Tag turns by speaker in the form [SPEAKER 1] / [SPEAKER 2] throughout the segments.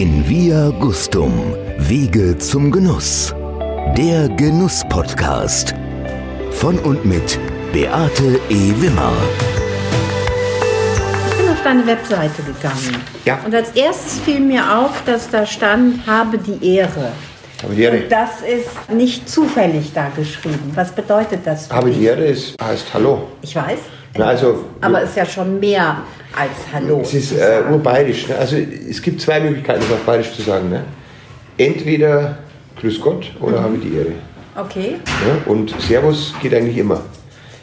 [SPEAKER 1] In Via Gustum, Wege zum Genuss. Der Genuss-Podcast. Von und mit Beate E. Wimmer.
[SPEAKER 2] Ich bin auf deine Webseite gegangen.
[SPEAKER 3] Ja.
[SPEAKER 2] Und als erstes fiel mir auf, dass da stand, habe die Ehre.
[SPEAKER 3] Habe die Ehre.
[SPEAKER 2] Und das ist nicht zufällig da geschrieben. Was bedeutet das für
[SPEAKER 3] Habe
[SPEAKER 2] dich?
[SPEAKER 3] die Ehre ist, heißt Hallo.
[SPEAKER 2] Ich weiß.
[SPEAKER 3] Na, also-
[SPEAKER 2] Aber es ist ja schon mehr als Hallo.
[SPEAKER 3] Es ist äh, urbayerisch. Ne? Also es gibt zwei Möglichkeiten, das auf bayerisch zu sagen. Ne? Entweder Grüß Gott oder Habe die Ehre.
[SPEAKER 2] Okay.
[SPEAKER 3] Ne? Und Servus geht eigentlich immer.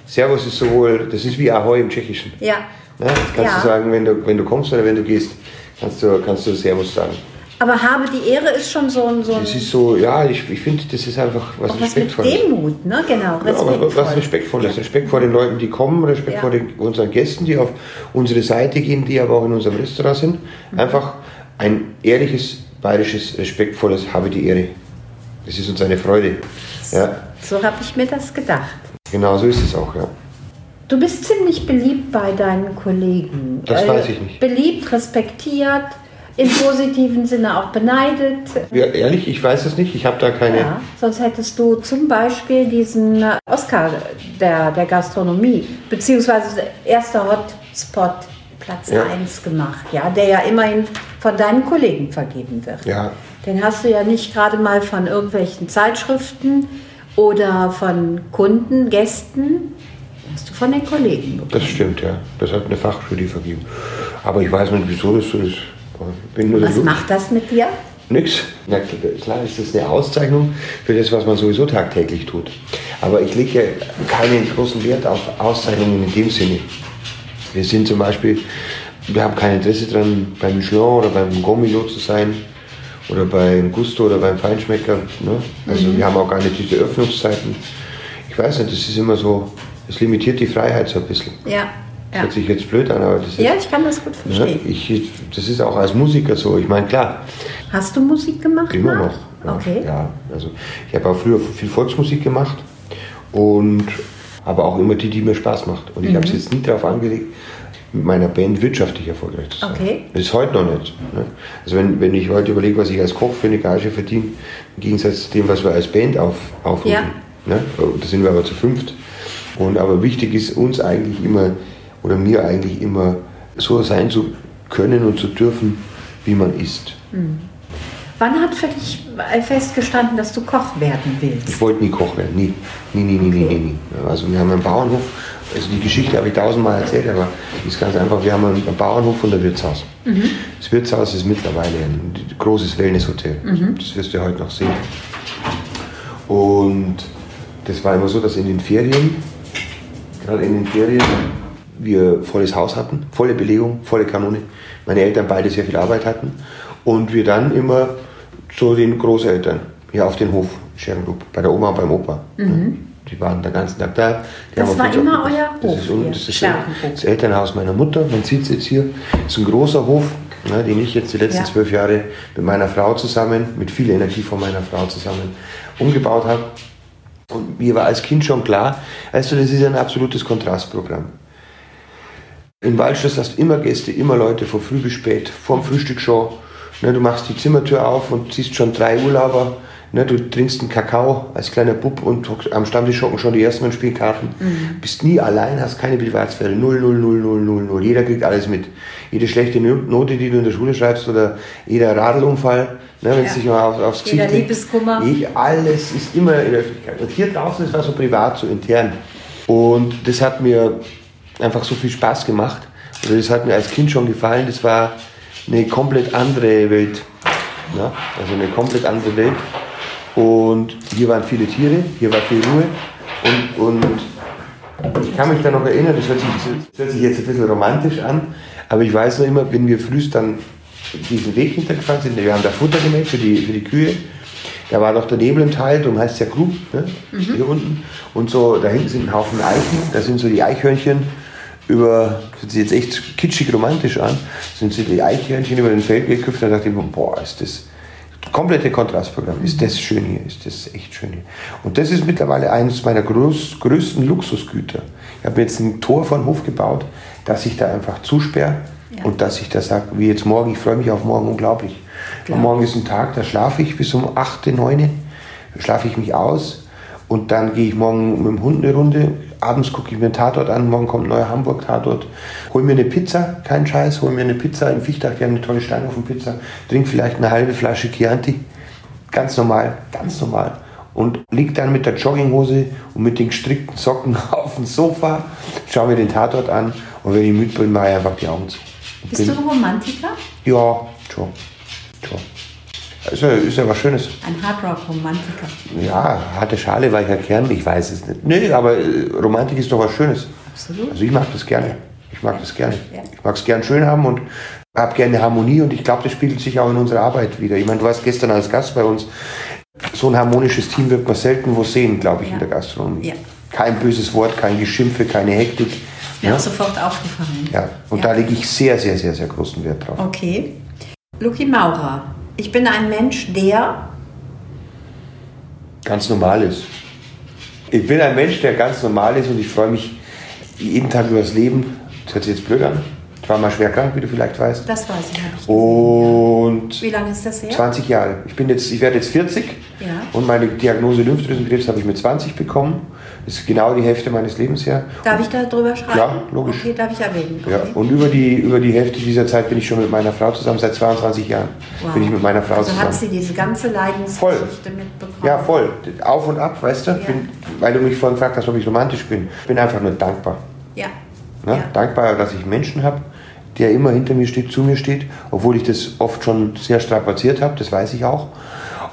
[SPEAKER 3] Servus ist sowohl, das ist wie Ahoi im Tschechischen.
[SPEAKER 2] Ja.
[SPEAKER 3] Ne? Das kannst
[SPEAKER 2] Ja.
[SPEAKER 3] du sagen, wenn du, wenn du kommst oder wenn du gehst, kannst du, kannst du Servus sagen.
[SPEAKER 2] Aber habe die Ehre ist schon so ein. So ein
[SPEAKER 3] Das ist so, ja, ich, ich finde, das ist einfach was
[SPEAKER 2] auch was mit
[SPEAKER 3] Respektvolles.
[SPEAKER 2] Demut, ne? Genau,
[SPEAKER 3] Ja, aber
[SPEAKER 2] respektvoll.
[SPEAKER 3] was Respektvolles. Respekt vor den Leuten, die kommen, Respekt
[SPEAKER 2] Ja.
[SPEAKER 3] vor den, unseren Gästen, die auf unsere Seite gehen, die aber auch in unserem Restaurant sind.
[SPEAKER 2] Mhm.
[SPEAKER 3] Einfach ein ehrliches, bayerisches, respektvolles Habe die Ehre. Das ist uns eine Freude. Ja,
[SPEAKER 2] So habe ich mir das gedacht.
[SPEAKER 3] genau so ist es auch, ja.
[SPEAKER 2] Du bist ziemlich beliebt bei deinen Kollegen.
[SPEAKER 3] Das
[SPEAKER 2] Äh,
[SPEAKER 3] weiß ich nicht.
[SPEAKER 2] Beliebt, respektiert, im positiven Sinne auch beneidet.
[SPEAKER 3] ja ehrlich, ich weiß es nicht. Ich habe da keine.
[SPEAKER 2] Ja, sonst hättest du zum Beispiel diesen äh, Oscar der, der Gastronomie, beziehungsweise erster Hotspot Platz
[SPEAKER 3] Ja.
[SPEAKER 2] 1 gemacht, ja, der ja immerhin von deinen Kollegen vergeben wird.
[SPEAKER 3] Ja,
[SPEAKER 2] Den hast du ja nicht gerade mal von irgendwelchen Zeitschriften oder von Kunden, Gästen, hast du von den Kollegen bekommen.
[SPEAKER 3] das stimmt, ja. Das hat eine Fachjury vergeben. Aber ich weiß nicht, wieso das so ist.
[SPEAKER 2] Was macht das mit dir?
[SPEAKER 3] Nix. Na klar ist das eine Auszeichnung für das, was man sowieso tagtäglich tut. Aber ich lege keinen großen Wert auf Auszeichnungen in dem Sinne. Wir sind zum Beispiel, wir haben kein Interesse daran, beim Michelin oder beim Gomilo zu sein oder beim Gusto oder beim Feinschmecker. Ne? Also wir haben auch gar nicht diese Öffnungszeiten. Ich weiß nicht, das ist immer so, es limitiert die Freiheit so ein bisschen.
[SPEAKER 2] Ja, ja.
[SPEAKER 3] hört sich jetzt blöd an, aber das ist,
[SPEAKER 2] Ja, ich kann das gut
[SPEAKER 3] ne?
[SPEAKER 2] verstehen.
[SPEAKER 3] ich, das ist auch als Musiker so. Ich meine, klar,
[SPEAKER 2] Hast du Musik gemacht?
[SPEAKER 3] Immer noch. Ja,
[SPEAKER 2] Okay.
[SPEAKER 3] Ja, also ich habe auch früher viel Volksmusik gemacht und aber auch immer die, die mir Spaß macht. Und ich habe es
[SPEAKER 2] Mhm.
[SPEAKER 3] jetzt nie darauf angelegt, mit meiner Band wirtschaftlich erfolgreich zu sein.
[SPEAKER 2] Okay.
[SPEAKER 3] Das ist heute noch nicht. Ne? Also wenn, wenn ich heute überlege, was ich als Koch für eine Gage verdiene, im Gegensatz zu dem, was wir als Band auf, aufrufen.
[SPEAKER 2] Ja.
[SPEAKER 3] Ne? Da sind wir aber zu fünft. Und aber wichtig ist uns eigentlich immer, oder mir eigentlich immer, so sein zu können und zu dürfen, wie man ist.
[SPEAKER 2] Wann hat für dich festgestanden, dass du Koch werden willst?
[SPEAKER 3] Ich wollte nie Koch werden, nie. Nie, nie, nie, nie, nie, nie. Also wir haben einen Bauernhof, also die Geschichte habe ich tausendmal erzählt, aber die ist ganz einfach, wir haben einen Bauernhof und ein Wirtshaus. Das Wirtshaus ist mittlerweile ein großes Wellnesshotel. Das wirst du ja heute noch sehen. Und das war immer so, dass in den Ferien, gerade in den Ferien, wir volles Haus hatten, volle Belegung, volle Kanone. Meine Eltern beide sehr viel Arbeit hatten. Und wir dann immer zu den Großeltern hier auf den Hof, Scherengrub, bei der Oma und beim Opa. Die waren den ganzen Tag da. Die
[SPEAKER 2] Das war immer
[SPEAKER 3] aufgepasst.
[SPEAKER 2] euer
[SPEAKER 3] Das
[SPEAKER 2] Hof
[SPEAKER 3] ist, un-
[SPEAKER 2] hier,
[SPEAKER 3] das ist
[SPEAKER 2] Scherengrub.
[SPEAKER 3] das Elternhaus meiner Mutter. Man sieht es jetzt hier. Das ist ein großer Hof, ne, den ich jetzt die letzten
[SPEAKER 2] Ja.
[SPEAKER 3] zwölf Jahre mit meiner Frau zusammen, mit viel Energie von meiner Frau zusammen umgebaut habe. Und mir war als Kind schon klar, du, das ist ein absolutes Kontrastprogramm. In Waldschloss hast du immer Gäste, immer Leute, von früh bis spät, vorm Frühstück schon. Ne, du machst die Zimmertür auf und siehst schon drei Urlauber. Ne, du trinkst einen Kakao als kleiner Bub und am Stammtisch hocken schon die ersten und spielen Karten. Bist nie allein, hast keine Privatsphäre. Null, null, null, null, null, null. Jeder kriegt alles mit. Jede schlechte Note, die du in der Schule schreibst oder jeder Radlunfall, ne, wenn es
[SPEAKER 2] Ja.
[SPEAKER 3] dich mal auf, aufs
[SPEAKER 2] Jeder
[SPEAKER 3] Gesicht legt.
[SPEAKER 2] Liebeskummer.
[SPEAKER 3] Je- Alles ist immer in der Öffentlichkeit. Und hier draußen, das war so privat, so intern. Und das hat mir einfach so viel Spaß gemacht. Oder das hat mir als Kind schon gefallen. Das war eine komplett andere Welt. Ja? Also eine komplett andere Welt. Und hier waren viele Tiere, hier war viel Ruhe. Und, und ich kann mich da noch erinnern, das hört, sich, das hört sich jetzt ein bisschen romantisch an, aber ich weiß noch immer, wenn wir frühst dann diesen Weg hintergefahren sind, wir haben da Futter gemäht für die, für die Kühe, da war noch der Nebel im Tal, darum heißt es ja Grub, ne? hier unten. Und so, da hinten sind ein Haufen Eichen, da sind so die Eichhörnchen über, das hört sich jetzt echt kitschig romantisch an, sind so die Eichhörnchen über den Feld geküpft, da dachte ich mir, boah, ist das komplette Kontrastprogramm. Ist das schön hier, ist das echt schön hier. Und das ist mittlerweile eines meiner groß, größten Luxusgüter. Ich habe mir jetzt ein Tor von Hof gebaut, dass ich da einfach zusperre
[SPEAKER 2] Ja.
[SPEAKER 3] und dass ich da sage, wie jetzt morgen, ich freue mich auf morgen unglaublich. Am Morgen ist ein Tag, da schlafe ich bis um 8, 9, schlafe ich mich aus und dann gehe ich morgen mit dem Hund eine Runde. Abends gucke ich mir einen Tatort an, morgen kommt ein neuer Hamburg-Tatort. Hol mir eine Pizza, kein Scheiß, hol mir eine Pizza in Fichtach, die haben eine tolle Steinofenpizza. Trink vielleicht eine halbe Flasche Chianti. Ganz normal, ganz normal. Und lieg dann mit der Jogginghose und mit den gestrickten Socken auf dem Sofa, schau mir den Tatort an und wenn ich müde bin, mache ich einfach die Augen zu.
[SPEAKER 2] Bist du ein Romantiker?
[SPEAKER 3] Ja, schon. schon. Ist ja, ist ja was Schönes.
[SPEAKER 2] Ein Hardrock-Romantiker.
[SPEAKER 3] Ja, harte Schale, weicher Kern, ich weiß es nicht. Nee, aber äh, Romantik ist doch was Schönes.
[SPEAKER 2] Absolut.
[SPEAKER 3] Also ich mag das gerne. Ich mag das gerne.
[SPEAKER 2] Ja.
[SPEAKER 3] Ich mag es gern schön haben und habe gerne Harmonie und ich glaube, das spiegelt sich auch in unserer Arbeit wieder. Ich meine, du warst gestern als Gast bei uns. So ein harmonisches Team wird man selten wo sehen, glaube ich,
[SPEAKER 2] Ja.
[SPEAKER 3] in der Gastronomie.
[SPEAKER 2] Ja.
[SPEAKER 3] Kein böses Wort, kein Geschimpfe, keine Hektik.
[SPEAKER 2] Mir
[SPEAKER 3] Ja?
[SPEAKER 2] auch sofort aufgefallen.
[SPEAKER 3] Ja, und da lege ich sehr, sehr, sehr, sehr großen Wert drauf.
[SPEAKER 2] Okay. Luki Maurer. Ich bin ein Mensch, der.
[SPEAKER 3] ganz normal ist. Ich bin ein Mensch, der ganz normal ist und ich freue mich jeden Tag über das Leben. Das hört sich jetzt blöd an. Ich war mal schwer krank, wie du vielleicht weißt.
[SPEAKER 2] Das weiß ich, gesehen.
[SPEAKER 3] Und
[SPEAKER 2] Wie lange ist das her?
[SPEAKER 3] 20 Jahre. Ich, bin jetzt, ich werde jetzt 40
[SPEAKER 2] Ja.
[SPEAKER 3] und meine Diagnose Lymphdrüsenkrebs habe ich mit 20 bekommen. Das ist genau die Hälfte meines Lebens her.
[SPEAKER 2] Darf ich da drüber schreiben?
[SPEAKER 3] Klar, logisch.
[SPEAKER 2] Okay, darf ich erwähnen. Okay.
[SPEAKER 3] Ja, und über die, über die Hälfte dieser Zeit bin ich schon mit meiner Frau zusammen. Seit 22 Jahren
[SPEAKER 2] Wow.
[SPEAKER 3] bin ich mit meiner Frau
[SPEAKER 2] also
[SPEAKER 3] zusammen.
[SPEAKER 2] hat sie diese ganze Leidensgeschichte mitbekommen?
[SPEAKER 3] Ja, voll. Auf und ab, weißt du?
[SPEAKER 2] Ja.
[SPEAKER 3] Bin, weil du mich vorhin gefragt hast, ob ich romantisch bin. Ich bin einfach nur dankbar.
[SPEAKER 2] Ja.
[SPEAKER 3] Ne?
[SPEAKER 2] ja.
[SPEAKER 3] Dankbar, dass ich Menschen habe, der immer hinter mir steht, zu mir steht, obwohl ich das oft schon sehr strapaziert habe, das weiß ich auch.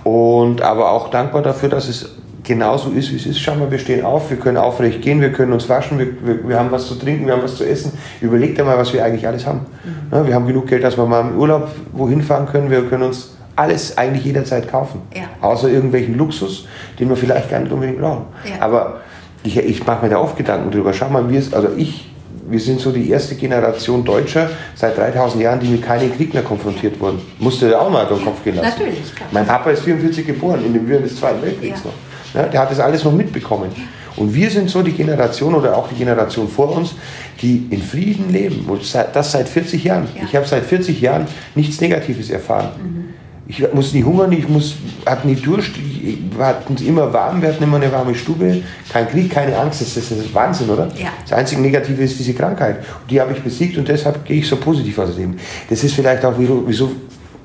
[SPEAKER 3] Und aber auch dankbar dafür, dass es genauso ist, wie es ist. Schau mal, wir stehen auf, wir können aufrecht gehen, wir können uns waschen, wir, wir, wir haben was zu trinken, wir haben was zu essen. Überleg dir mal, was wir eigentlich alles haben.
[SPEAKER 2] Mhm.
[SPEAKER 3] Wir haben genug Geld, dass wir mal im Urlaub wohin fahren können. Wir können uns alles eigentlich jederzeit kaufen.
[SPEAKER 2] Ja.
[SPEAKER 3] Außer irgendwelchen Luxus, den wir vielleicht gar nicht unbedingt brauchen.
[SPEAKER 2] Ja.
[SPEAKER 3] Aber ich, ich mache mir da oft Gedanken drüber. Schau mal, wir, also ich, wir sind so die erste Generation Deutscher seit 3000 Jahren, die mit keinem Krieg mehr konfrontiert wurden. Musste der auch mal durch den Kopf gehen lassen.
[SPEAKER 2] Natürlich, klar.
[SPEAKER 3] Mein Papa ist 44 geboren, in den Wirren des Zweiten Weltkriegs
[SPEAKER 2] Ja.
[SPEAKER 3] noch. Ja, der hat das alles noch mitbekommen. Und wir sind so die Generation oder auch die Generation vor uns, die in Frieden leben. Und das seit 40 Jahren.
[SPEAKER 2] Ja.
[SPEAKER 3] Ich habe seit 40 Jahren nichts Negatives erfahren.
[SPEAKER 2] Mhm.
[SPEAKER 3] Ich muss nie hungern, ich muss, hatte nie Durst, ich- wir hatten es immer warm, wir hatten immer eine warme Stube, kein Krieg, keine Angst, das ist, das ist Wahnsinn, oder?
[SPEAKER 2] Ja.
[SPEAKER 3] Das einzige Negative ist diese Krankheit. Und die habe ich besiegt und deshalb gehe ich so positiv aus dem Leben. Das ist vielleicht auch, wieso,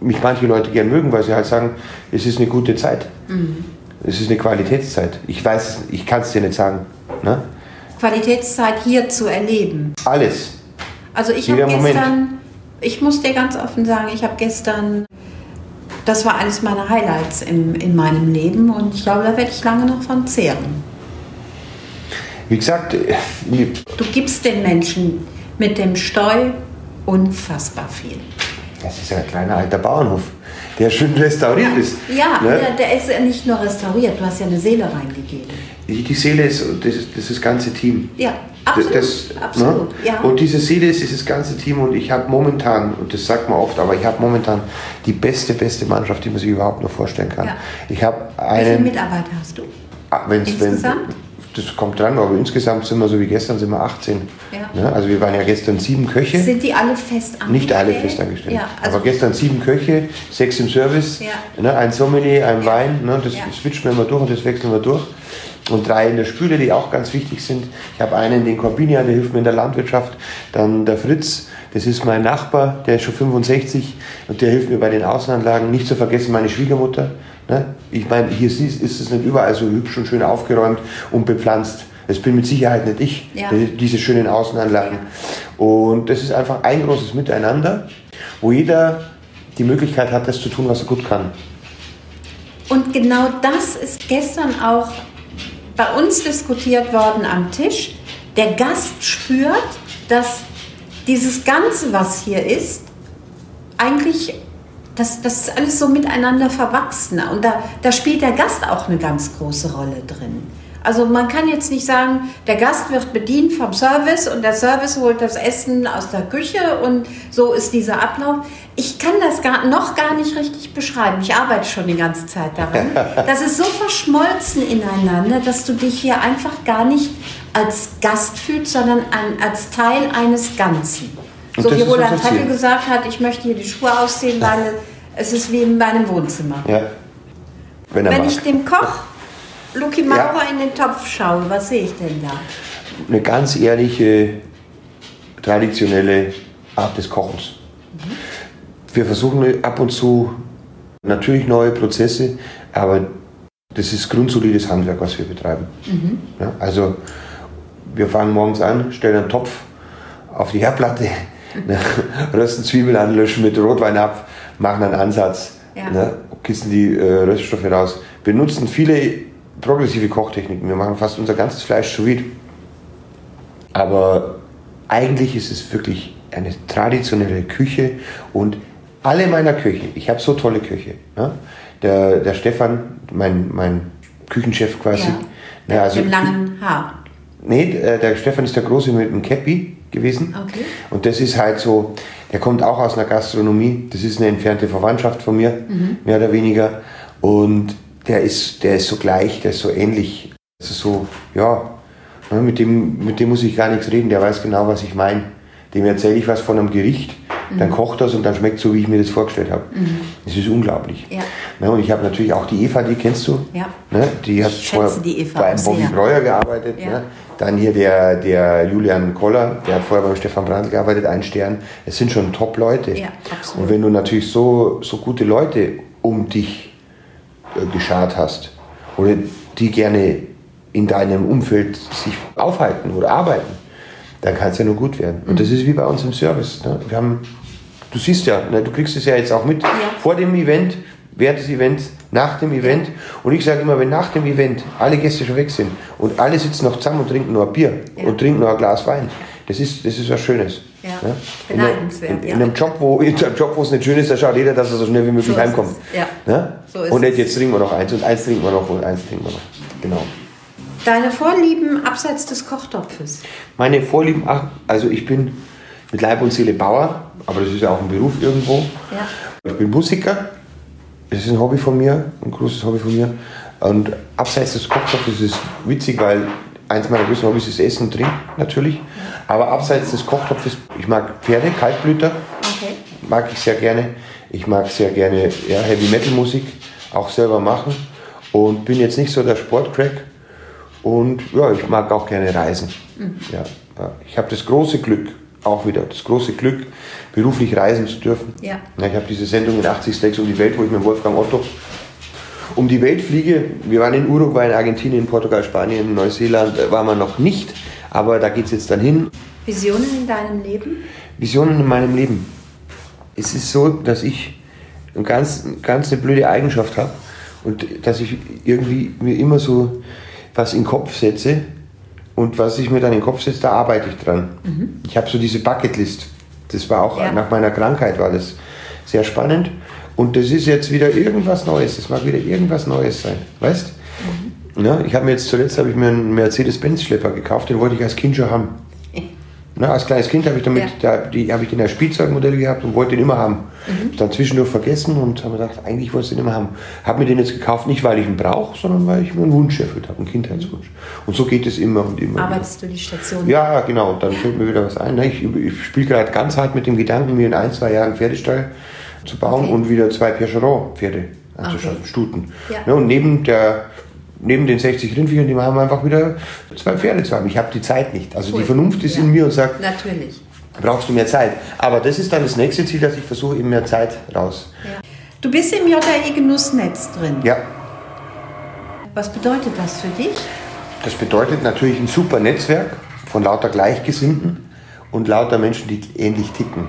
[SPEAKER 3] mich manche Leute gern mögen, weil sie halt sagen, es ist eine gute Zeit. Es ist eine Qualitätszeit. Ich weiß, es- ich kann es dir nicht sagen. Ne?
[SPEAKER 2] Qualitätszeit hier zu erleben.
[SPEAKER 3] Alles.
[SPEAKER 2] Also ich habe
[SPEAKER 3] Jeder Moment.
[SPEAKER 2] gestern, ich muss dir ganz offen sagen, ich habe gestern, das war eines meiner Highlights im, in meinem Leben und ich glaube, da werde ich lange noch von zehren.
[SPEAKER 3] Wie gesagt, äh,
[SPEAKER 2] Du gibst den Menschen mit dem Steu unfassbar viel.
[SPEAKER 3] das ist ja ein kleiner alter Bauernhof, der schön restauriert ist.
[SPEAKER 2] Ja,
[SPEAKER 3] Ne?
[SPEAKER 2] der, der ist ja nicht nur restauriert, du hast ja eine Seele reingegeben.
[SPEAKER 3] Die Seele ist das, das, ist das ganze Team.
[SPEAKER 2] Ja, absolut.
[SPEAKER 3] Das,
[SPEAKER 2] absolut.
[SPEAKER 3] ne?
[SPEAKER 2] Ja.
[SPEAKER 3] Und diese Seele ist dieses ganze Team und ich habe momentan, und das sagt man oft, aber ich habe momentan die beste, beste Mannschaft, die man sich überhaupt nur vorstellen kann.
[SPEAKER 2] Ja.
[SPEAKER 3] Ich habe
[SPEAKER 2] Wie viele
[SPEAKER 3] einen,
[SPEAKER 2] Mitarbeiter hast du?
[SPEAKER 3] Ah, wenn's,
[SPEAKER 2] Insgesamt?
[SPEAKER 3] Wenn, das kommt dran, aber insgesamt sind wir so wie gestern sind wir 18.
[SPEAKER 2] Ja.
[SPEAKER 3] Ne? Also wir waren ja gestern sieben Köche.
[SPEAKER 2] Sind die alle fest angestellt?
[SPEAKER 3] Nicht alle festangestellt.
[SPEAKER 2] Ja, also
[SPEAKER 3] aber gestern sieben Köche, sechs im Service, ne, ein Sommelier, ein Wein, ne, das switchen wir immer durch und das wechseln wir durch. Und drei in der Spüle, die auch ganz wichtig sind. Ich habe einen, den Corbinian, der hilft mir in der Landwirtschaft. Dann der Fritz, das ist mein Nachbar, der ist schon 65 und der hilft mir bei den Außenanlagen. Nicht zu vergessen meine Schwiegermutter. Ne? Ich meine, hier ist ist es nicht überall so hübsch und schön aufgeräumt und bepflanzt. Das bin mit Sicherheit nicht ich,
[SPEAKER 2] Ja.
[SPEAKER 3] diese schönen Außenanlagen. Und das ist einfach ein großes Miteinander, wo jeder die Möglichkeit hat, das zu tun, was er gut kann.
[SPEAKER 2] Und genau das ist gestern auch bei uns diskutiert worden am Tisch. Der Gast spürt, dass dieses Ganze, was hier ist, eigentlich, das, das ist alles so miteinander verwachsen. Und da, da spielt der Gast auch eine ganz große Rolle drin. Also man kann jetzt nicht sagen, der Gast wird bedient vom Service und der Service holt das Essen aus der Küche und so ist dieser Ablauf. Ich kann das gar, noch gar nicht richtig beschreiben. Ich arbeite schon die ganze Zeit daran. Das ist so verschmolzen ineinander, dass du dich hier einfach gar nicht als Gast fühlst, sondern ein, als Teil eines Ganzen.
[SPEAKER 3] Und
[SPEAKER 2] So wie Roland. Treffel gesagt hat, ich möchte hier die Schuhe ausziehen, weil Es ist wie in meinem Wohnzimmer.
[SPEAKER 3] Ja. Wenn
[SPEAKER 2] Wenn ich dem Koch Luki Maurer in den Topf schaue, was sehe ich denn da?
[SPEAKER 3] eine ganz ehrliche, traditionelle Art des Kochens. Wir versuchen ab und zu natürlich neue Prozesse, aber das ist grundsolides Handwerk, was wir betreiben. Ja, also wir fangen morgens an, stellen einen Topf auf die Herdplatte, ne, rösten Zwiebeln an, löschen mit Rotwein ab, machen einen Ansatz,
[SPEAKER 2] Ja.
[SPEAKER 3] ne, kissen die äh, Röststoffe raus. Wir nutzen viele progressive Kochtechniken. Wir machen fast unser ganzes Fleisch sous vide. Aber eigentlich ist es wirklich eine traditionelle Küche und alle meiner Köche, ich habe so tolle Köche. Ne? Der, der Stefan, mein, mein Küchenchef quasi.
[SPEAKER 2] Ja.
[SPEAKER 3] Ne, also
[SPEAKER 2] Mit dem langen Haar.
[SPEAKER 3] Nee, äh, der Stefan ist der Große mit dem Käppi gewesen.
[SPEAKER 2] Okay.
[SPEAKER 3] Und das ist halt so, der kommt auch aus einer Gastronomie. Das ist eine entfernte Verwandtschaft von mir, mehr oder weniger. Und der ist, der ist so gleich, der ist so ähnlich. Also so, ja, ne, mit dem, mit dem muss ich gar nichts reden. Der weiß genau, was ich meine. Dem erzähle ich was von einem Gericht, dann kocht das und dann schmeckt so, wie ich mir das vorgestellt habe. Das ist unglaublich.
[SPEAKER 2] Ja.
[SPEAKER 3] Ne, und ich habe natürlich auch die Eva, die kennst du.
[SPEAKER 2] Ja.
[SPEAKER 3] Ne, die hat vorher
[SPEAKER 2] die
[SPEAKER 3] bei Bobby. Breuer gearbeitet.
[SPEAKER 2] Ja.
[SPEAKER 3] Ne? Dann hier der, der Julian Koller, der hat vorher beim Stefan Brandl gearbeitet, ein Stern. Es sind schon Top-Leute.
[SPEAKER 2] Ja, absolut.
[SPEAKER 3] Und wenn du natürlich so, so gute Leute um dich geschart hast oder die gerne in deinem Umfeld sich aufhalten oder arbeiten, dann kann es ja nur gut werden. Und
[SPEAKER 2] Mhm.
[SPEAKER 3] das ist wie bei uns im Service. Ne? Wir haben, du siehst ja, ne, du kriegst es ja jetzt auch mit, vor dem Event, während des Events, nach dem Event. Und ich sage immer, wenn nach dem Event alle Gäste schon weg sind und alle sitzen noch zusammen und trinken nur ein Bier
[SPEAKER 2] Ja.
[SPEAKER 3] und trinken nur ein Glas Wein, das ist, das ist was Schönes.
[SPEAKER 2] Ja,
[SPEAKER 3] Ne? In,
[SPEAKER 2] beneidenswert,
[SPEAKER 3] in, einem Job, wo, in einem Job, wo es nicht schön ist, da schaut jeder, dass er so schnell wie möglich
[SPEAKER 2] So
[SPEAKER 3] heimkommt.
[SPEAKER 2] ja.
[SPEAKER 3] Ne?
[SPEAKER 2] So
[SPEAKER 3] und
[SPEAKER 2] es.
[SPEAKER 3] jetzt trinken wir noch eins und eins trinken wir noch und eins trinken wir noch. Genau.
[SPEAKER 2] Deine Vorlieben abseits des Kochtopfes.
[SPEAKER 3] Meine Vorlieben, ach, also ich bin mit Leib und Seele Bauer, aber das ist ja auch ein Beruf irgendwo.
[SPEAKER 2] Ja.
[SPEAKER 3] Ich bin Musiker, das ist ein Hobby von mir, ein großes Hobby von mir. Und abseits des Kochtopfes ist es witzig, weil eins meiner größten Hobbys ist Essen und Trinken natürlich. Aber abseits des Kochtopfes, ich mag Pferde, Kaltblüter,
[SPEAKER 2] Okay.
[SPEAKER 3] mag ich sehr gerne. Ich mag sehr gerne ja, Heavy Metal Musik, auch selber machen. Und bin jetzt nicht so der Sportcrack. Und ja, ich mag auch gerne reisen. Ja, ja. Ich habe das große Glück, auch wieder das große Glück, beruflich reisen zu dürfen.
[SPEAKER 2] Ja.
[SPEAKER 3] ich habe diese Sendung in 80 Stacks um die Welt, wo ich mit Wolfgang Otto um die Welt fliege. Wir waren in Uruguay, in Argentinien, Portugal, Spanien, Neuseeland, äh, waren wir noch nicht. Aber da geht es jetzt dann hin.
[SPEAKER 2] Visionen in deinem Leben?
[SPEAKER 3] Visionen in meinem Leben. Es ist so, dass ich eine ganz, ganz eine blöde Eigenschaft habe und dass ich irgendwie mir immer so was in den Kopf setze und was ich mir dann in den Kopf setze, da arbeite ich dran. Ich habe so diese Bucketlist. Das war auch
[SPEAKER 2] Ja.
[SPEAKER 3] nach meiner Krankheit war das sehr spannend und das ist jetzt wieder irgendwas Neues. Es mag wieder irgendwas Neues sein, weißt? Ja, ich habe mir jetzt zuletzt habe ich mir einen Mercedes-Benz-Schlepper gekauft, den wollte ich als Kind schon haben. Na, als kleines Kind habe ich damit,
[SPEAKER 2] Ja.
[SPEAKER 3] da, die habe ich den als Spielzeugmodell gehabt und wollte den immer haben.
[SPEAKER 2] Mhm.
[SPEAKER 3] Dann zwischendurch vergessen und habe mir gedacht, eigentlich wollte ich den immer haben. Habe mir den jetzt gekauft, nicht weil ich ihn brauche, sondern weil ich mir einen Wunsch erfüllt habe, einen Kindheitswunsch. Und so geht es immer und immer. wieder.
[SPEAKER 2] Arbeitest du die Station?
[SPEAKER 3] Ja, genau. Dann fällt mir wieder was ein. ne? Ich, ich spiele gerade ganz hart mit dem Gedanken, mir in ein, zwei Jahren Pferdestall zu bauen
[SPEAKER 2] Okay.
[SPEAKER 3] und wieder zwei Percheron-Pferde anzuschaffen,
[SPEAKER 2] Okay.
[SPEAKER 3] Stuten.
[SPEAKER 2] Ja.
[SPEAKER 3] Ne, und neben, der, neben den 60 Rindviechern, die haben wir einfach wieder zwei Pferde zu haben. Ich habe die Zeit nicht. Also
[SPEAKER 2] Cool.
[SPEAKER 3] die Vernunft ist
[SPEAKER 2] Ja.
[SPEAKER 3] in mir und sagt,
[SPEAKER 2] Natürlich.
[SPEAKER 3] brauchst du mehr Zeit. Aber das ist dann das nächste Ziel, dass ich versuche, eben mehr Zeit raus.
[SPEAKER 2] Du bist im JAE Genussnetz drin.
[SPEAKER 3] Ja,
[SPEAKER 2] Was bedeutet das für dich?
[SPEAKER 3] das bedeutet natürlich ein super Netzwerk von lauter Gleichgesinnten und lauter Menschen, die ähnlich ticken.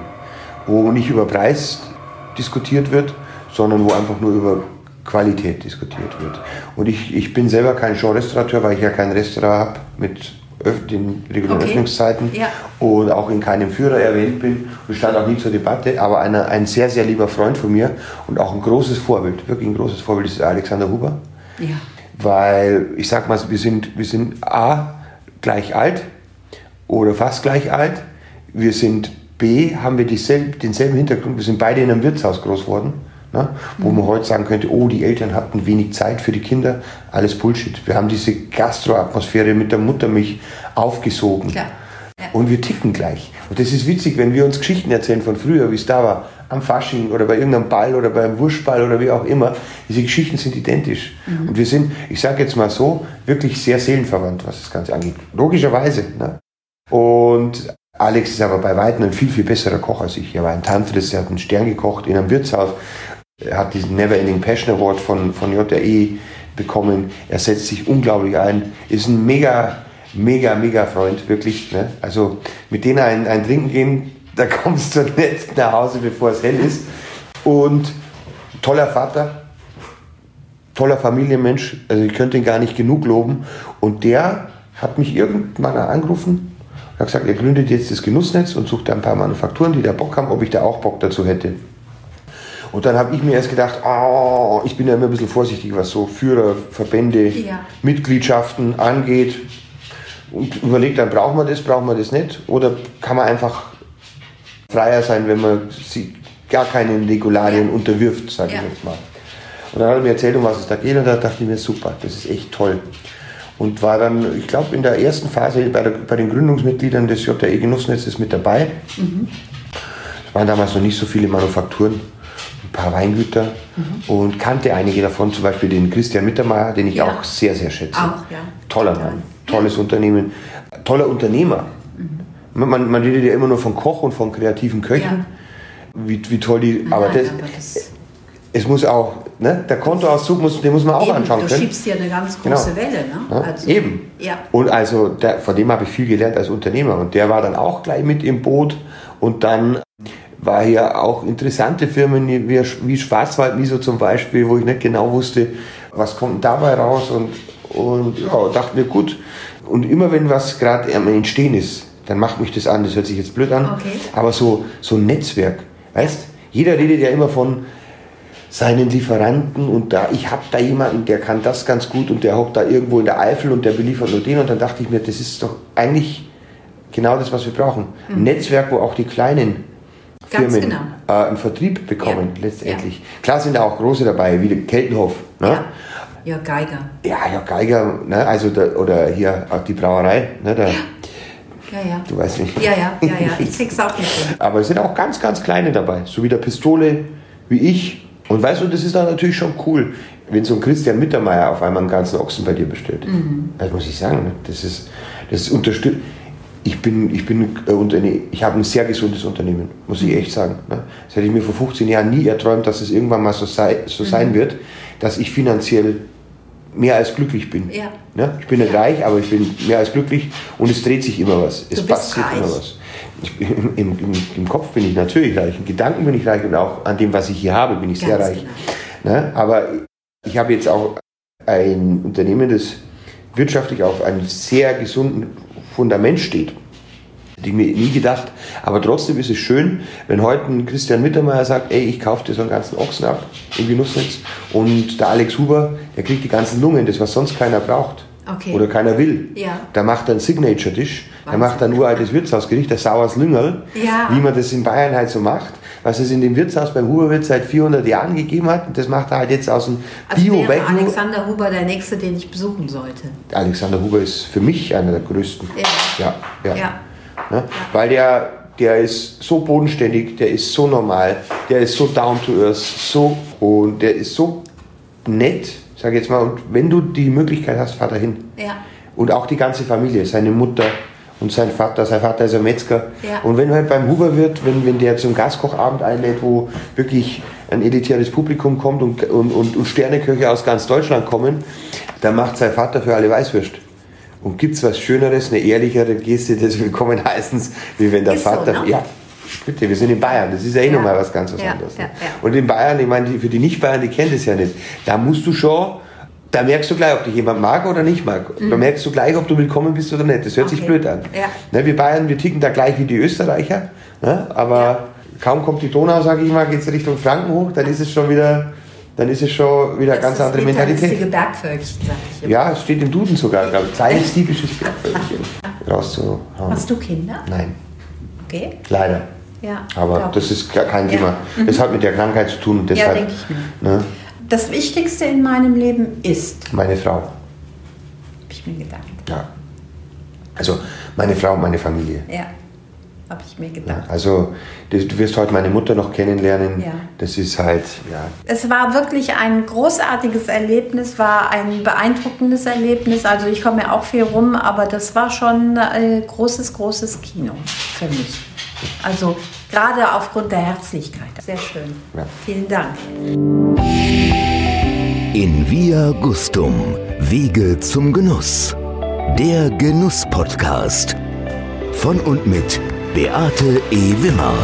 [SPEAKER 3] Wo nicht über Preis diskutiert wird, sondern wo einfach nur über Qualität diskutiert wird. Und ich, ich bin selber kein Genre-Restaurateur, weil ich ja kein Restaurant habe mit den regulären
[SPEAKER 2] Okay.
[SPEAKER 3] Öffnungszeiten
[SPEAKER 2] Ja.
[SPEAKER 3] und auch in keinem Führer erwähnt bin und stand auch nie zur Debatte. Aber einer, ein sehr, sehr lieber Freund von mir und auch ein großes Vorbild, wirklich ein großes Vorbild ist Alexander Huber
[SPEAKER 2] Ja.
[SPEAKER 3] weil ich sag mal, wir sind, wir sind A, gleich alt oder fast gleich alt. Wir sind B, haben wir dieselb, denselben Hintergrund. Wir sind beide in einem Wirtshaus groß geworden, ne? wo man heute sagen könnte, oh, die Eltern hatten wenig Zeit für die Kinder. Alles Bullshit. Wir haben diese Gastro-Atmosphäre mit der Muttermilch aufgesogen.
[SPEAKER 2] Ja.
[SPEAKER 3] Und wir ticken gleich. Und das ist witzig, wenn wir uns Geschichten erzählen von früher, wie es da war. am Fasching oder bei irgendeinem Ball oder beim Wurstball oder wie auch immer. Diese Geschichten sind identisch. Und wir sind, ich sage jetzt mal so, wirklich sehr seelenverwandt, was das Ganze angeht. Logischerweise. Ne? Und Alex ist aber bei weitem ein viel, viel besserer Koch als ich. Er war ein Tantris, er hat einen Stern gekocht in einem Wirtshaus. Er hat diesen Never Ending Passion Award von, von JRE bekommen. Er setzt sich unglaublich ein. Ist ein mega, mega, mega Freund, wirklich. Ne? Also mit denen ein, ein Trinken gehen, da kommst du nicht nach Hause, bevor es hell ist. Und toller Vater, toller Familienmensch. Also ich könnte ihn gar nicht genug loben. Und der hat mich irgendwann angerufen hat gesagt, er gründet jetzt das Genussnetz und sucht ein paar Manufakturen, die da Bock haben, ob ich da auch Bock dazu hätte. Und dann habe ich mir erst gedacht, oh, ich bin ja immer ein bisschen vorsichtig, was so Führer, Verbände,
[SPEAKER 2] Ja.
[SPEAKER 3] Mitgliedschaften angeht. Und überlegt dann, braucht man das, braucht man das nicht? Oder kann man einfach freier sein, wenn man sich gar keinen Regularien
[SPEAKER 2] Ja.
[SPEAKER 3] unterwirft, sage
[SPEAKER 2] Ja.
[SPEAKER 3] ich jetzt mal. Und dann hat er mir erzählt, um was es da geht, und da dachte ich mir, super, das ist echt toll. Und war dann, ich glaube, in der ersten Phase bei, der, bei den Gründungsmitgliedern des JRE Genussnetzes mit dabei. Es waren damals noch nicht so viele Manufakturen, ein paar Weingüter und kannte einige davon, zum Beispiel den Christian Mittermeier, den ich
[SPEAKER 2] Ja.
[SPEAKER 3] auch sehr, sehr schätze.
[SPEAKER 2] Auch, ja.
[SPEAKER 3] Toller. Mann, tolles Unternehmen, toller Unternehmer. Man, man redet ja immer nur von Koch und von kreativen Köchen, wie, wie toll die, aber,
[SPEAKER 2] Nein,
[SPEAKER 3] das,
[SPEAKER 2] aber das-
[SPEAKER 3] es muss auch, ne, der Kontoauszug, muss, den muss man auch
[SPEAKER 2] Eben,
[SPEAKER 3] anschauen
[SPEAKER 2] du
[SPEAKER 3] können.
[SPEAKER 2] schiebst dir eine ganz große
[SPEAKER 3] Genau.
[SPEAKER 2] Welle, ne?
[SPEAKER 3] Ja,
[SPEAKER 2] Also,
[SPEAKER 3] eben.
[SPEAKER 2] Ja.
[SPEAKER 3] Und also der, von dem habe ich viel gelernt als Unternehmer. Und der war dann auch gleich mit im Boot. Und dann war hier auch interessante Firmen wie, wie Schwarzwald Miso zum Beispiel, wo ich nicht genau wusste, was kommt dabei raus. Und, und ja, dachte mir, gut. Und immer wenn was gerade am Entstehen ist, dann macht mich das an. Das hört sich jetzt blöd an.
[SPEAKER 2] Okay.
[SPEAKER 3] Aber so, so ein Netzwerk, weißt Jeder redet ja immer von seinen Lieferanten und da, ich habe da jemanden, der kann das ganz gut und der hockt da irgendwo in der Eifel und der beliefert nur den und dann dachte ich mir, das ist doch eigentlich genau das, was wir brauchen. Ein Netzwerk, wo auch die kleinen
[SPEAKER 2] Mhm. Ganz
[SPEAKER 3] Firmen
[SPEAKER 2] genau.
[SPEAKER 3] äh, einen Vertrieb bekommen,
[SPEAKER 2] Ja.
[SPEAKER 3] letztendlich. Klar sind da auch große dabei, wie der Keltenhof. Ne?
[SPEAKER 2] Ja. ja, Geiger.
[SPEAKER 3] Ja, ja, Geiger, ne? also der, oder hier auch die Brauerei, ne? der,
[SPEAKER 2] Ja, ja.
[SPEAKER 3] du weißt nicht.
[SPEAKER 2] Ja, ja, ja, ja. Ich krieg's auch nicht hin.
[SPEAKER 3] Aber es sind auch ganz, ganz kleine dabei. So wie der Pistole, wie ich. Und weißt du, das ist dann natürlich schon cool, wenn so ein Christian Mittermeier auf einmal einen ganzen Ochsen bei dir bestellt. Das muss ich sagen. ne? Das ist, das ist unterstützt. Ich bin, ich bin, äh, ich habe ein sehr gesundes Unternehmen, muss ich echt sagen. Ne? Das hätte ich mir vor 15 Jahren nie erträumt, dass es irgendwann mal so, sei, so sein wird, dass ich finanziell mehr als glücklich bin.
[SPEAKER 2] Ja.
[SPEAKER 3] Ne? Ich bin nicht reich, aber ich bin mehr als glücklich und es dreht sich immer was. Es passiert immer was. Ich, im, im, Im Kopf bin ich natürlich reich, in Gedanken bin ich reich und auch an dem, was ich hier habe, bin ich sehr
[SPEAKER 2] Ganz
[SPEAKER 3] reich. Ne? Aber ich habe jetzt auch ein Unternehmen, das wirtschaftlich auf einem sehr gesunden Fundament steht. Hätte ich mir nie gedacht. Aber trotzdem ist es schön, wenn heute ein Christian Mittermeier sagt, ey, ich kaufe dir so einen ganzen Ochsen ab im Genussnetz und der Alex Huber, der kriegt die ganzen Lungen, das was sonst keiner braucht.
[SPEAKER 2] Okay.
[SPEAKER 3] Oder keiner will.
[SPEAKER 2] Ja.
[SPEAKER 3] Da macht er einen Signature-Tisch, da
[SPEAKER 2] Wahnsinn.
[SPEAKER 3] macht er ein uraltes Wirtshausgericht, das Sauers Lüngerl,
[SPEAKER 2] Ja.
[SPEAKER 3] wie man das in Bayern halt so macht, was es in dem Wirtshaus beim Huberwirt seit 400 Jahren gegeben hat. Und das macht er halt jetzt aus dem
[SPEAKER 2] Also wäre
[SPEAKER 3] Bio-Wagyu.
[SPEAKER 2] Alexander Huber der Nächste, den ich besuchen sollte.
[SPEAKER 3] Alexander Huber ist für mich einer der größten.
[SPEAKER 2] Ja.
[SPEAKER 3] Ja, ja. Weil der, der ist so bodenständig, der ist so normal, der ist so down to earth, so und der ist so nett, sag ich jetzt mal. Und wenn du die Möglichkeit hast, fahr dahin.
[SPEAKER 2] Ja.
[SPEAKER 3] Und auch die ganze Familie, seine Mutter und sein Vater. Sein Vater ist ein Metzger.
[SPEAKER 2] Ja.
[SPEAKER 3] Und wenn halt beim Huber wird, wenn, wenn der zum Gastkochabend einlädt, wo wirklich ein elitäres Publikum kommt und, und, und, und Sterneköche aus ganz Deutschland kommen, dann macht sein Vater für alle Weißwürst. Und gibt's was Schöneres, eine ehrlichere Geste des Willkommen heißens, wie wenn der
[SPEAKER 2] Ist so,
[SPEAKER 3] Vater.
[SPEAKER 2] ne?
[SPEAKER 3] Ja, bitte, wir sind in Bayern, das ist ja eh
[SPEAKER 2] Ja.
[SPEAKER 3] nochmal was ganz was
[SPEAKER 2] Ja,
[SPEAKER 3] anderes. ne?
[SPEAKER 2] ja.
[SPEAKER 3] Und in Bayern, ich meine, für die Nicht-Bayern, die kennen das ja nicht. Da musst du schon, da merkst du gleich, ob dich jemand mag oder nicht mag. Da merkst du gleich, ob du willkommen bist oder nicht. Das hört sich
[SPEAKER 2] Mhm. Okay.
[SPEAKER 3] blöd an. Ne, wir Bayern, wir ticken da gleich wie die Österreicher. Ne? Aber kaum kommt die Donau, sage ich mal, geht es Richtung Franken hoch, dann ist es schon wieder, dann ist es schon wieder eine
[SPEAKER 2] Das
[SPEAKER 3] ganz
[SPEAKER 2] ist
[SPEAKER 3] andere Mentalität.
[SPEAKER 2] Bergvölkchen, sag ich immer.
[SPEAKER 3] Ja, es steht im Duden sogar, glaube ich. Kleines typisches Bergvölkchen rauszuhauen.
[SPEAKER 2] Hast du Kinder?
[SPEAKER 3] Nein,
[SPEAKER 2] Okay.
[SPEAKER 3] leider.
[SPEAKER 2] Ja.
[SPEAKER 3] Aber das ist kein
[SPEAKER 2] Ja.
[SPEAKER 3] Thema. Das hat mit der Krankheit zu tun. Und
[SPEAKER 2] Ja,
[SPEAKER 3] deshalb,
[SPEAKER 2] denke ich mir.
[SPEAKER 3] ne,
[SPEAKER 2] Das Wichtigste in meinem Leben ist,
[SPEAKER 3] meine Frau.
[SPEAKER 2] habe ich mir gedacht.
[SPEAKER 3] Ja. Also meine Frau und meine Familie.
[SPEAKER 2] Ja. habe ich mir gedacht.
[SPEAKER 3] Ja, also du wirst heute meine Mutter noch kennenlernen.
[SPEAKER 2] Ja.
[SPEAKER 3] Das ist halt, ja.
[SPEAKER 2] Es war wirklich ein großartiges Erlebnis, war ein beeindruckendes Erlebnis. Also ich komme ja auch viel rum, aber das war schon ein großes, großes Kino für mich. Also gerade aufgrund der Herzlichkeit. Sehr schön.
[SPEAKER 3] Ja.
[SPEAKER 2] Vielen Dank.
[SPEAKER 1] In Via Gustum, Wege zum Genuss. Der Genuss-Podcast. Von und mit Beate E. Wimmer.